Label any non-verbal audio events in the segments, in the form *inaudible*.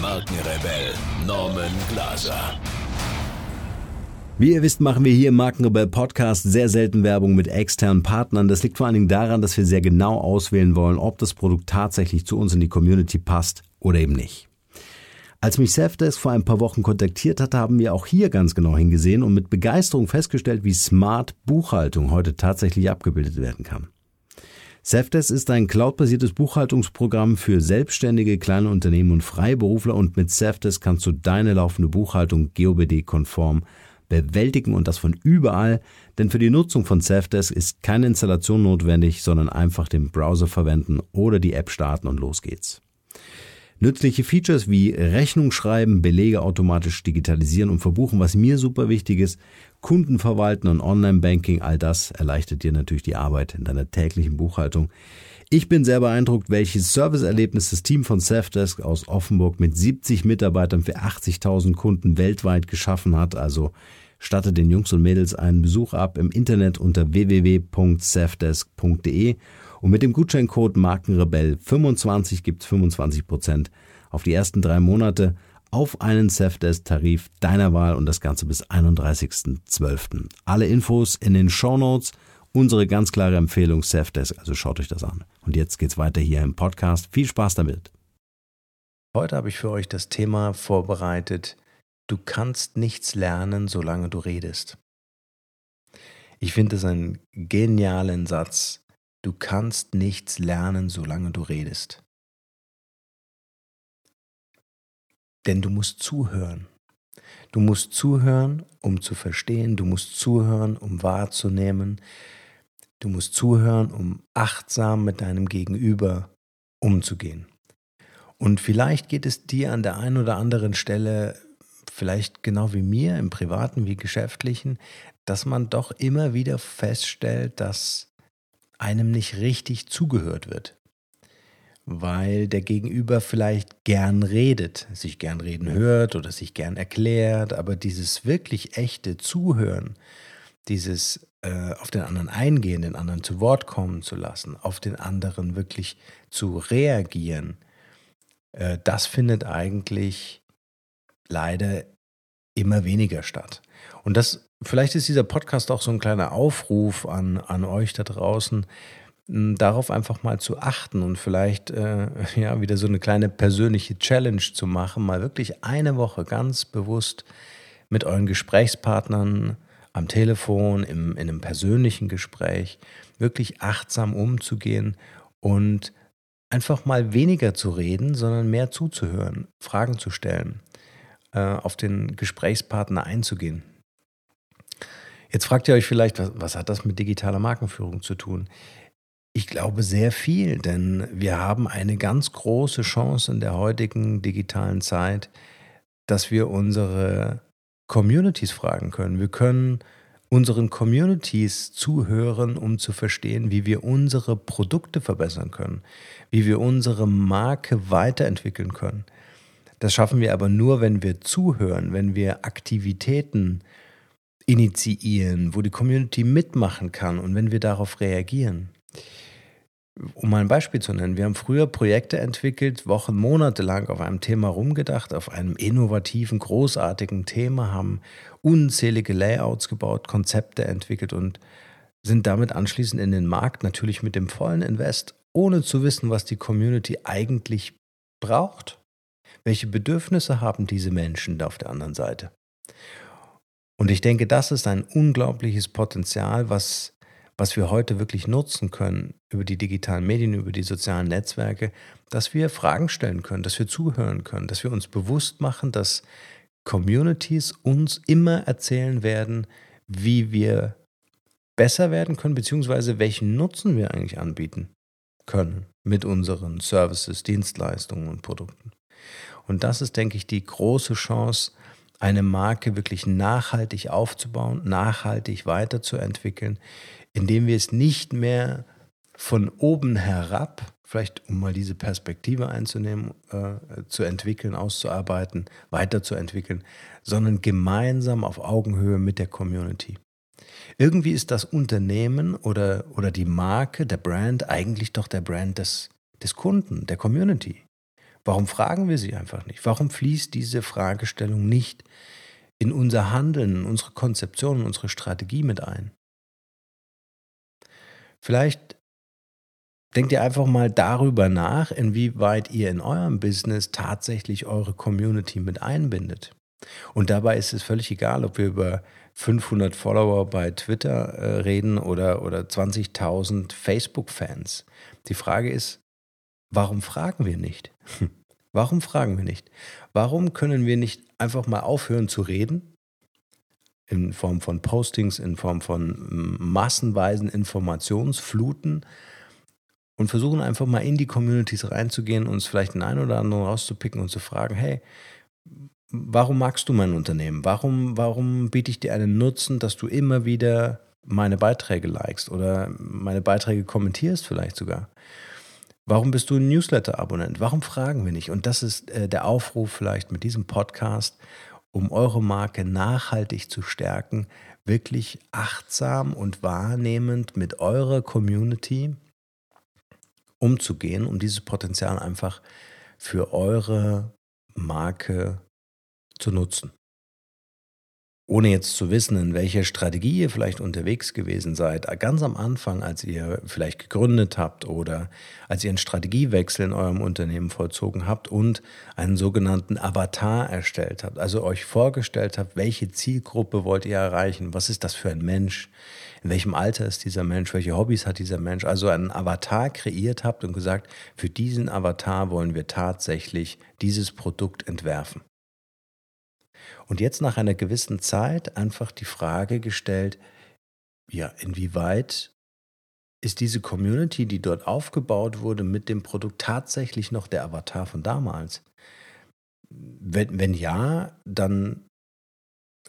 Markenrebell Norman Glaser. Wie ihr wisst, machen wir hier im Markenrebell Podcast sehr selten Werbung mit externen Partnern. Das liegt vor allen Dingen daran, dass wir sehr genau auswählen wollen, ob das Produkt tatsächlich zu uns in die Community passt oder eben nicht. Als mich Safdesk vor ein paar Wochen kontaktiert hat, haben wir auch hier ganz genau hingesehen und mit Begeisterung festgestellt, wie smart Buchhaltung heute tatsächlich abgebildet werden kann. Safdesk ist ein cloudbasiertes Buchhaltungsprogramm für selbstständige kleine Unternehmen und Freiberufler und mit Safdesk kannst du deine laufende Buchhaltung GOBD-konform bewältigen und das von überall, denn für die Nutzung von Safdesk ist keine Installation notwendig, sondern einfach den Browser verwenden oder die App starten und los geht's. Nützliche Features wie Rechnung schreiben, Belege automatisch digitalisieren und verbuchen, was mir super wichtig ist, Kunden verwalten und Online-Banking, all das erleichtert dir natürlich die Arbeit in deiner täglichen Buchhaltung. Ich bin sehr beeindruckt, welches Serviceerlebnis das Team von Safdesk aus Offenburg mit 70 Mitarbeitern für 80.000 Kunden weltweit geschaffen hat. Also statte den Jungs und Mädels einen Besuch ab im Internet unter www.safdesk.de und mit dem Gutscheincode Markenrebell25 gibt's 25% auf die ersten drei Monate auf einen Safdesk-Tarif deiner Wahl und das Ganze bis 31.12. Alle Infos in den Show Notes. Unsere ganz klare Empfehlung Safdesk, also schaut euch das an. Und jetzt geht's weiter hier im Podcast. Viel Spaß damit. Heute habe ich für euch das Thema vorbereitet. Du kannst nichts lernen, solange du redest. Ich finde es einen genialen Satz, Du kannst nichts lernen, solange du redest. Denn du musst zuhören. Du musst zuhören, um zu verstehen. Du musst zuhören, um wahrzunehmen. Du musst zuhören, um achtsam mit deinem Gegenüber umzugehen. Und vielleicht geht es dir an der einen oder anderen Stelle, vielleicht genau wie mir, im privaten wie geschäftlichen, dass man doch immer wieder feststellt, dass einem nicht richtig zugehört wird. Weil der Gegenüber vielleicht gern redet, sich gern reden hört oder sich gern erklärt, aber dieses wirklich echte Zuhören, dieses äh, auf den anderen eingehen, den anderen zu Wort kommen zu lassen, auf den anderen wirklich zu reagieren, äh, das findet eigentlich leider immer weniger statt. Und das Vielleicht ist dieser Podcast auch so ein kleiner Aufruf an, an euch da draußen, darauf einfach mal zu achten und vielleicht äh, *laughs* ja wieder so eine kleine persönliche Challenge zu machen, mal wirklich eine Woche ganz bewusst mit euren Gesprächspartnern am Telefon, im, in einem persönlichen Gespräch, wirklich achtsam umzugehen und einfach mal weniger zu reden, sondern mehr zuzuhören, Fragen zu stellen, auf den Gesprächspartner einzugehen. Jetzt fragt ihr euch vielleicht, was, was hat das mit digitaler Markenführung zu tun? Ich glaube sehr viel, denn wir haben eine ganz große Chance in der heutigen digitalen Zeit, dass wir unsere Communities fragen können. Wir können unseren Communities zuhören, um zu verstehen, wie wir unsere Produkte verbessern können, wie wir unsere Marke weiterentwickeln können. Das schaffen wir aber nur, wenn wir zuhören, wenn wir Aktivitäten initiieren, wo die Community mitmachen kann und wenn wir darauf reagieren. Um mal ein Beispiel zu nennen, wir haben früher Projekte entwickelt, Wochen, Monate lang auf einem Thema rumgedacht, auf einem innovativen, großartigen Thema, haben unzählige Layouts gebaut, Konzepte entwickelt und sind damit anschließend in den Markt, natürlich mit dem vollen Invest, ohne zu wissen, was die Community eigentlich braucht. Welche Bedürfnisse haben diese Menschen da auf der anderen Seite? Und ich denke, das ist ein unglaubliches Potenzial, was, was wir heute wirklich nutzen können über die digitalen Medien, über die sozialen Netzwerke, dass wir Fragen stellen können, dass wir zuhören können, dass wir uns bewusst machen, dass Communities uns immer erzählen werden, wie wir besser werden können, beziehungsweise welchen Nutzen wir eigentlich anbieten können mit unseren Services, Dienstleistungen und Produkten. Und das ist, denke ich, die große Chance, eine Marke wirklich nachhaltig aufzubauen, nachhaltig weiterzuentwickeln, indem wir es nicht mehr von oben herab, vielleicht um mal diese Perspektive einzunehmen, äh, zu entwickeln, auszuarbeiten, weiterzuentwickeln, sondern gemeinsam auf Augenhöhe mit der Community. Irgendwie ist das Unternehmen oder, oder die Marke, der Brand eigentlich doch der Brand des, des Kunden, der Community. Warum fragen wir sie einfach nicht? Warum fließt diese Fragestellung nicht in unser Handeln, in unsere Konzeption, in unsere Strategie mit ein? Vielleicht denkt ihr einfach mal darüber nach, inwieweit ihr in eurem Business tatsächlich eure Community mit einbindet. Und dabei ist es völlig egal, ob wir über 500 Follower bei Twitter äh, reden oder, oder 20.000 Facebook-Fans. Die Frage ist, warum fragen wir nicht? *laughs* Warum fragen wir nicht? Warum können wir nicht einfach mal aufhören zu reden? In Form von Postings, in Form von massenweisen Informationsfluten und versuchen einfach mal in die Communities reinzugehen, uns vielleicht einen oder anderen rauszupicken und zu fragen, hey, warum magst du mein Unternehmen? Warum, warum biete ich dir einen Nutzen, dass du immer wieder meine Beiträge likest oder meine Beiträge kommentierst vielleicht sogar? Warum bist du ein Newsletter-Abonnent? Warum fragen wir nicht? Und das ist äh, der Aufruf vielleicht mit diesem Podcast, um eure Marke nachhaltig zu stärken, wirklich achtsam und wahrnehmend mit eurer Community umzugehen, um dieses Potenzial einfach für eure Marke zu nutzen. Ohne jetzt zu wissen, in welcher Strategie ihr vielleicht unterwegs gewesen seid, ganz am Anfang, als ihr vielleicht gegründet habt oder als ihr einen Strategiewechsel in eurem Unternehmen vollzogen habt und einen sogenannten Avatar erstellt habt, also euch vorgestellt habt, welche Zielgruppe wollt ihr erreichen, was ist das für ein Mensch, in welchem Alter ist dieser Mensch, welche Hobbys hat dieser Mensch, also einen Avatar kreiert habt und gesagt, für diesen Avatar wollen wir tatsächlich dieses Produkt entwerfen. Und jetzt nach einer gewissen Zeit einfach die Frage gestellt, ja, inwieweit ist diese Community, die dort aufgebaut wurde, mit dem Produkt tatsächlich noch der Avatar von damals? Wenn, wenn ja, dann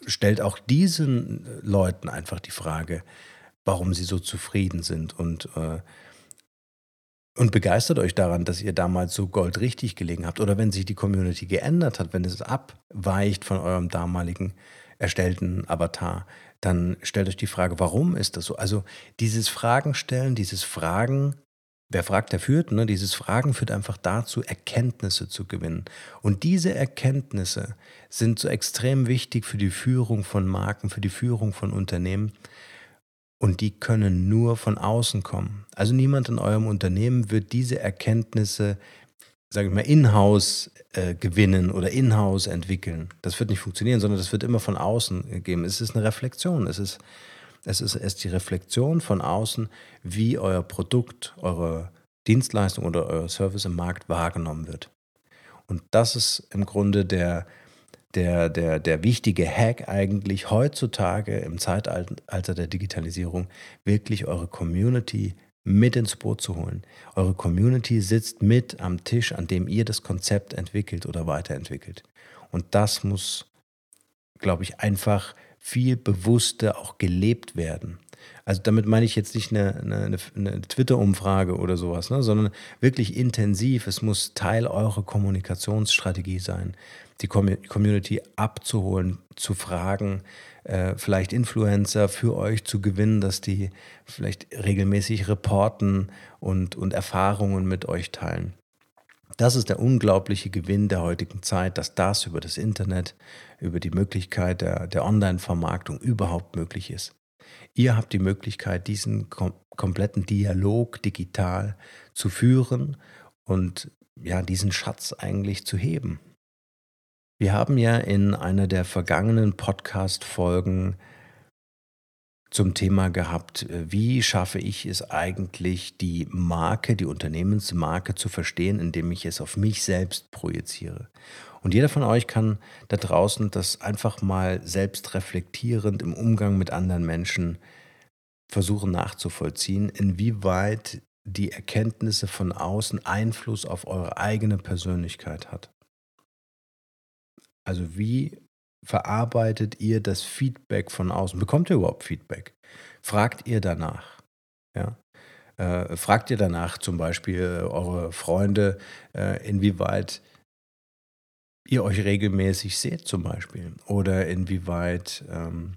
stellt auch diesen Leuten einfach die Frage, warum sie so zufrieden sind und äh, und begeistert euch daran, dass ihr damals so goldrichtig gelegen habt. Oder wenn sich die Community geändert hat, wenn es abweicht von eurem damaligen erstellten Avatar, dann stellt euch die Frage, warum ist das so? Also dieses Fragen stellen, dieses Fragen, wer fragt, der führt, ne? dieses Fragen führt einfach dazu, Erkenntnisse zu gewinnen. Und diese Erkenntnisse sind so extrem wichtig für die Führung von Marken, für die Führung von Unternehmen, und die können nur von außen kommen. Also niemand in eurem Unternehmen wird diese Erkenntnisse, sage ich mal, in-house äh, gewinnen oder in-house entwickeln. Das wird nicht funktionieren, sondern das wird immer von außen gegeben. Es ist eine Reflexion. Es ist, es ist erst die Reflexion von außen, wie euer Produkt, eure Dienstleistung oder euer Service im Markt wahrgenommen wird. Und das ist im Grunde der, der, der, der wichtige Hack eigentlich heutzutage im Zeitalter der Digitalisierung, wirklich eure Community mit ins Boot zu holen. Eure Community sitzt mit am Tisch, an dem ihr das Konzept entwickelt oder weiterentwickelt. Und das muss, glaube ich, einfach viel bewusster auch gelebt werden. Also damit meine ich jetzt nicht eine, eine, eine Twitter-Umfrage oder sowas, ne, sondern wirklich intensiv. Es muss Teil eurer Kommunikationsstrategie sein die Community abzuholen, zu fragen, äh, vielleicht Influencer für euch zu gewinnen, dass die vielleicht regelmäßig reporten und, und Erfahrungen mit euch teilen. Das ist der unglaubliche Gewinn der heutigen Zeit, dass das über das Internet, über die Möglichkeit der, der Online-Vermarktung überhaupt möglich ist. Ihr habt die Möglichkeit, diesen kom kompletten Dialog digital zu führen und ja, diesen Schatz eigentlich zu heben. Wir haben ja in einer der vergangenen Podcast-Folgen zum Thema gehabt, äh, wie schaffe ich es eigentlich, die Marke, die Unternehmensmarke zu verstehen, indem ich es auf mich selbst projiziere. Und jeder von euch kann da draußen das einfach mal selbst reflektierend im Umgang mit anderen Menschen versuchen nachzuvollziehen, inwieweit die Erkenntnisse von außen Einfluss auf eure eigene Persönlichkeit hat. Also wie verarbeitet ihr das Feedback von außen? Bekommt ihr überhaupt Feedback? Fragt ihr danach? Ja? Äh, fragt ihr danach zum Beispiel eure Freunde, äh, inwieweit ihr euch regelmäßig seht zum Beispiel oder inwieweit ähm,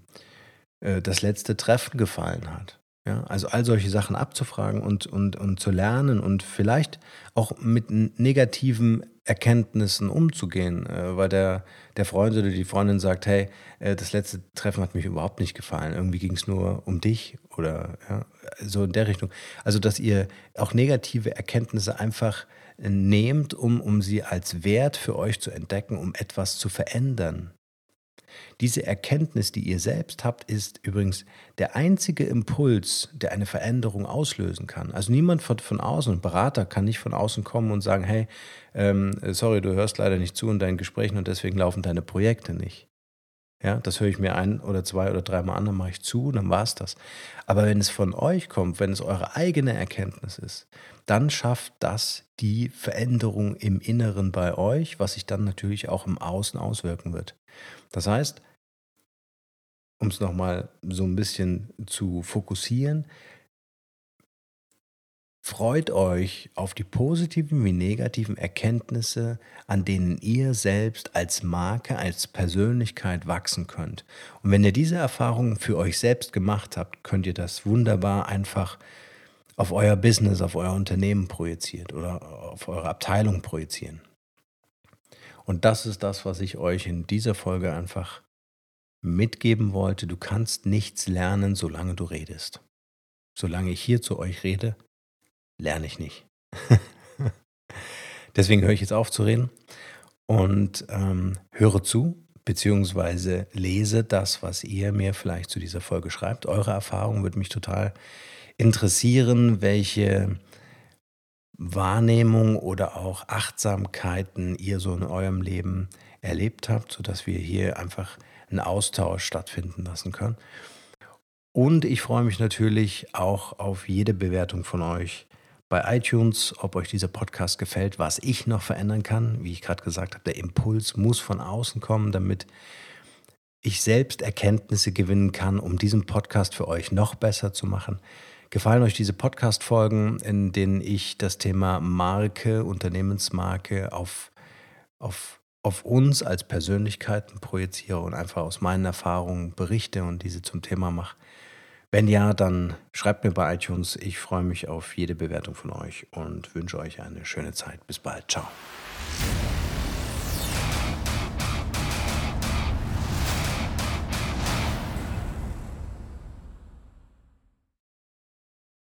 äh, das letzte Treffen gefallen hat. Ja, also all solche Sachen abzufragen und, und, und zu lernen und vielleicht auch mit negativen Erkenntnissen umzugehen, äh, weil der, der Freund oder die Freundin sagt, hey, äh, das letzte Treffen hat mich überhaupt nicht gefallen, irgendwie ging es nur um dich oder ja, so in der Richtung. Also, dass ihr auch negative Erkenntnisse einfach nehmt, um, um sie als Wert für euch zu entdecken, um etwas zu verändern. Diese Erkenntnis, die ihr selbst habt, ist übrigens der einzige Impuls, der eine Veränderung auslösen kann. Also niemand von, von außen, ein Berater kann nicht von außen kommen und sagen, hey, ähm, sorry, du hörst leider nicht zu in deinen Gesprächen und deswegen laufen deine Projekte nicht. Ja, das höre ich mir ein oder zwei oder dreimal an, dann mache ich zu, dann war es das. Aber wenn es von euch kommt, wenn es eure eigene Erkenntnis ist, dann schafft das die Veränderung im Inneren bei euch, was sich dann natürlich auch im Außen auswirken wird. Das heißt, um es nochmal so ein bisschen zu fokussieren, Freut euch auf die positiven wie negativen Erkenntnisse, an denen ihr selbst als Marke, als Persönlichkeit wachsen könnt. Und wenn ihr diese Erfahrungen für euch selbst gemacht habt, könnt ihr das wunderbar einfach auf euer Business, auf euer Unternehmen projiziert oder auf eure Abteilung projizieren. Und das ist das, was ich euch in dieser Folge einfach mitgeben wollte. Du kannst nichts lernen, solange du redest. Solange ich hier zu euch rede, lerne ich nicht. *laughs* Deswegen höre ich jetzt auf zu reden und ähm, höre zu, beziehungsweise lese das, was ihr mir vielleicht zu dieser Folge schreibt. Eure Erfahrung würde mich total interessieren, welche Wahrnehmung oder auch Achtsamkeiten ihr so in eurem Leben erlebt habt, sodass wir hier einfach einen Austausch stattfinden lassen können. Und ich freue mich natürlich auch auf jede Bewertung von euch bei iTunes, ob euch dieser Podcast gefällt, was ich noch verändern kann. Wie ich gerade gesagt habe, der Impuls muss von außen kommen, damit ich selbst Erkenntnisse gewinnen kann, um diesen Podcast für euch noch besser zu machen. Gefallen euch diese Podcast-Folgen, in denen ich das Thema Marke, Unternehmensmarke auf, auf, auf uns als Persönlichkeiten projiziere und einfach aus meinen Erfahrungen berichte und diese zum Thema mache? Wenn ja, dann schreibt mir bei iTunes. Ich freue mich auf jede Bewertung von euch und wünsche euch eine schöne Zeit. Bis bald. Ciao.